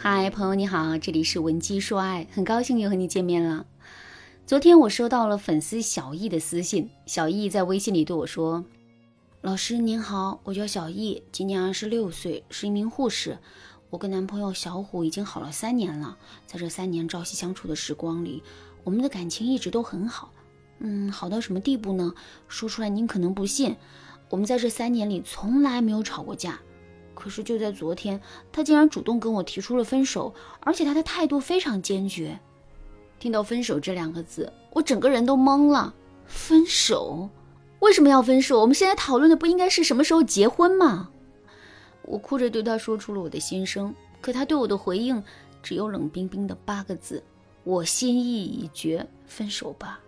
嗨，朋友你好，这里是文姬说爱，很高兴又和你见面了。昨天我收到了粉丝小易的私信，小易在微信里对我说：“老师您好，我叫小易，今年二十六岁，是一名护士。我跟男朋友小虎已经好了三年了，在这三年朝夕相处的时光里，我们的感情一直都很好。嗯，好到什么地步呢？说出来您可能不信，我们在这三年里从来没有吵过架。可是就在昨天，他竟然主动跟我提出了分手，而且他的态度非常坚决。”听到“分手”这两个字，我整个人都懵了。分手？为什么要分手？我们现在讨论的不应该是什么时候结婚吗？我哭着对他说出了我的心声，可他对我的回应只有冷冰冰的八个字：“我心意已决，分手吧。”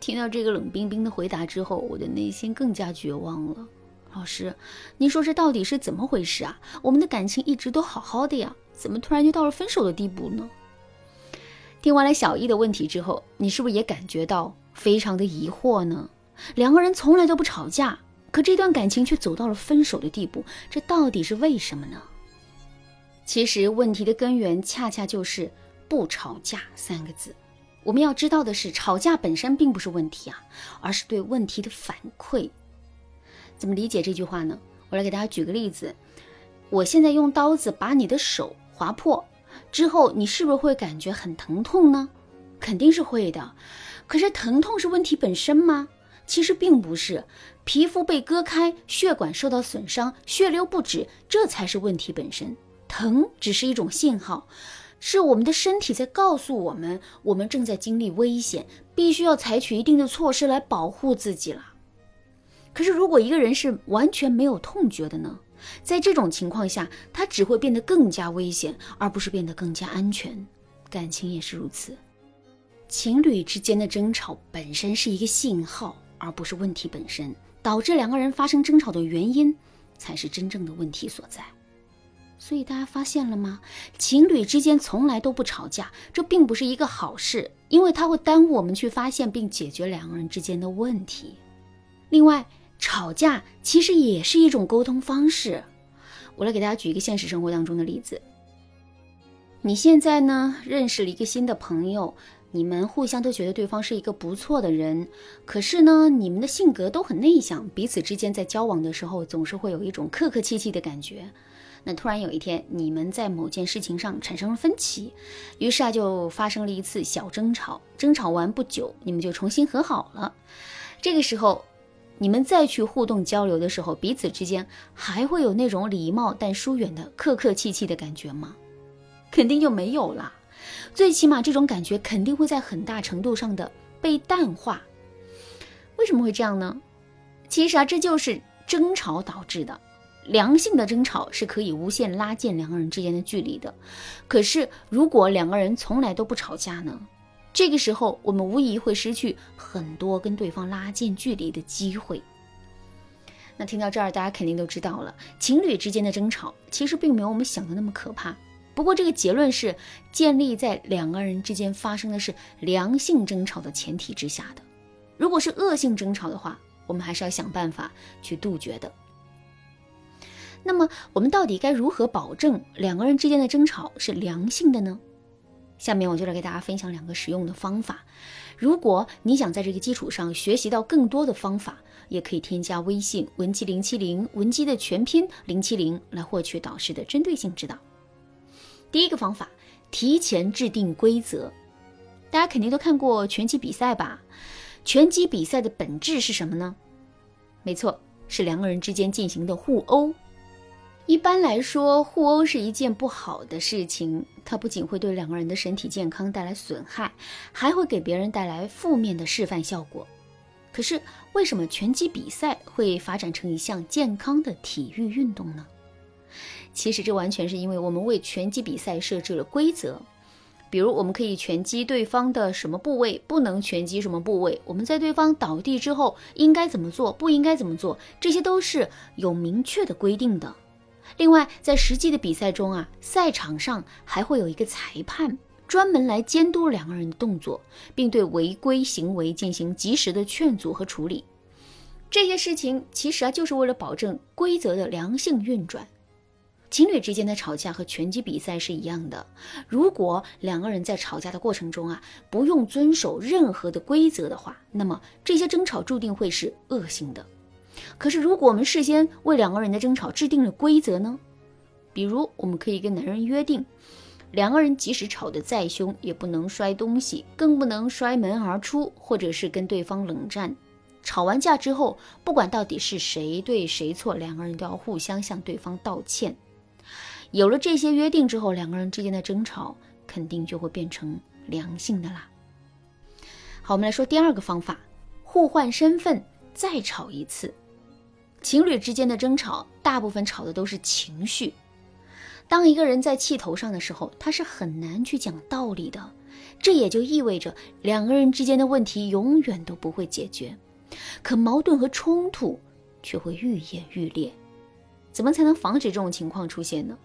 听到这个冷冰冰的回答之后，我的内心更加绝望了。老师，您说这到底是怎么回事啊？我们的感情一直都好好的呀，怎么突然就到了分手的地步呢？听完了小易的问题之后，你是不是也感觉到非常的疑惑呢？两个人从来都不吵架，可这段感情却走到了分手的地步，这到底是为什么呢？其实问题的根源恰恰就是“不吵架”三个字。我们要知道的是，吵架本身并不是问题啊，而是对问题的反馈。怎么理解这句话呢？我来给大家举个例子：我现在用刀子把你的手划破。之后你是不是会感觉很疼痛呢？肯定是会的。可是疼痛是问题本身吗？其实并不是。皮肤被割开，血管受到损伤，血流不止，这才是问题本身。疼只是一种信号，是我们的身体在告诉我们，我们正在经历危险，必须要采取一定的措施来保护自己了。可是如果一个人是完全没有痛觉的呢？在这种情况下，他只会变得更加危险，而不是变得更加安全。感情也是如此，情侣之间的争吵本身是一个信号，而不是问题本身。导致两个人发生争吵的原因，才是真正的问题所在。所以大家发现了吗？情侣之间从来都不吵架，这并不是一个好事，因为它会耽误我们去发现并解决两个人之间的问题。另外，吵架其实也是一种沟通方式。我来给大家举一个现实生活当中的例子。你现在呢认识了一个新的朋友，你们互相都觉得对方是一个不错的人，可是呢你们的性格都很内向，彼此之间在交往的时候总是会有一种客客气气的感觉。那突然有一天你们在某件事情上产生了分歧，于是啊就发生了一次小争吵。争吵完不久，你们就重新和好了。这个时候。你们再去互动交流的时候，彼此之间还会有那种礼貌但疏远的客客气气的感觉吗？肯定就没有啦。最起码这种感觉肯定会在很大程度上的被淡化。为什么会这样呢？其实啊，这就是争吵导致的。良性的争吵是可以无限拉近两个人之间的距离的。可是如果两个人从来都不吵架呢？这个时候，我们无疑会失去很多跟对方拉近距离的机会。那听到这儿，大家肯定都知道了，情侣之间的争吵其实并没有我们想的那么可怕。不过，这个结论是建立在两个人之间发生的是良性争吵的前提之下的。如果是恶性争吵的话，我们还是要想办法去杜绝的。那么，我们到底该如何保证两个人之间的争吵是良性的呢？下面我就来给大家分享两个实用的方法。如果你想在这个基础上学习到更多的方法，也可以添加微信文姬零七零，文姬的全拼零七零，来获取导师的针对性指导。第一个方法，提前制定规则。大家肯定都看过拳击比赛吧？拳击比赛的本质是什么呢？没错，是两个人之间进行的互殴。一般来说，互殴是一件不好的事情。它不仅会对两个人的身体健康带来损害，还会给别人带来负面的示范效果。可是，为什么拳击比赛会发展成一项健康的体育运动呢？其实，这完全是因为我们为拳击比赛设置了规则。比如，我们可以拳击对方的什么部位，不能拳击什么部位。我们在对方倒地之后应该怎么做，不应该怎么做，这些都是有明确的规定的。另外，在实际的比赛中啊，赛场上还会有一个裁判，专门来监督两个人的动作，并对违规行为进行及时的劝阻和处理。这些事情其实啊，就是为了保证规则的良性运转。情侣之间的吵架和拳击比赛是一样的，如果两个人在吵架的过程中啊，不用遵守任何的规则的话，那么这些争吵注定会是恶性的。可是，如果我们事先为两个人的争吵制定了规则呢？比如，我们可以跟男人约定，两个人即使吵得再凶，也不能摔东西，更不能摔门而出，或者是跟对方冷战。吵完架之后，不管到底是谁对谁错，两个人都要互相向对方道歉。有了这些约定之后，两个人之间的争吵肯定就会变成良性的啦。好，我们来说第二个方法：互换身份再吵一次。情侣之间的争吵，大部分吵的都是情绪。当一个人在气头上的时候，他是很难去讲道理的。这也就意味着两个人之间的问题永远都不会解决，可矛盾和冲突却会愈演愈烈。怎么才能防止这种情况出现呢？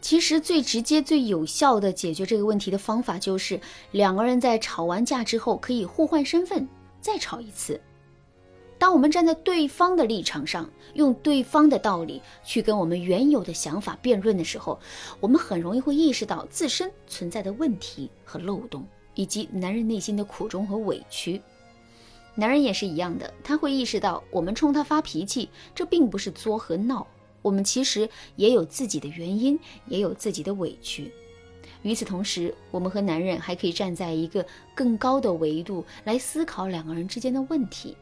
其实最直接、最有效的解决这个问题的方法，就是两个人在吵完架之后，可以互换身份，再吵一次。当我们站在对方的立场上，用对方的道理去跟我们原有的想法辩论的时候，我们很容易会意识到自身存在的问题和漏洞，以及男人内心的苦衷和委屈。男人也是一样的，他会意识到我们冲他发脾气，这并不是作和闹。我们其实也有自己的原因，也有自己的委屈。与此同时，我们和男人还可以站在一个更高的维度来思考两个人之间的问题。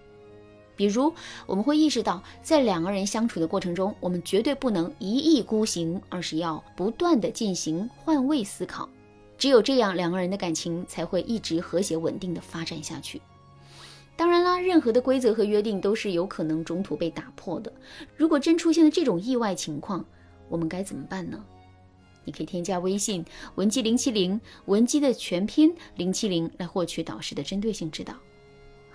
比如，我们会意识到，在两个人相处的过程中，我们绝对不能一意孤行，而是要不断的进行换位思考。只有这样，两个人的感情才会一直和谐稳定的发展下去。当然啦，任何的规则和约定都是有可能中途被打破的。如果真出现了这种意外情况，我们该怎么办呢？你可以添加微信文姬零七零，文姬的全拼零七零，来获取导师的针对性指导。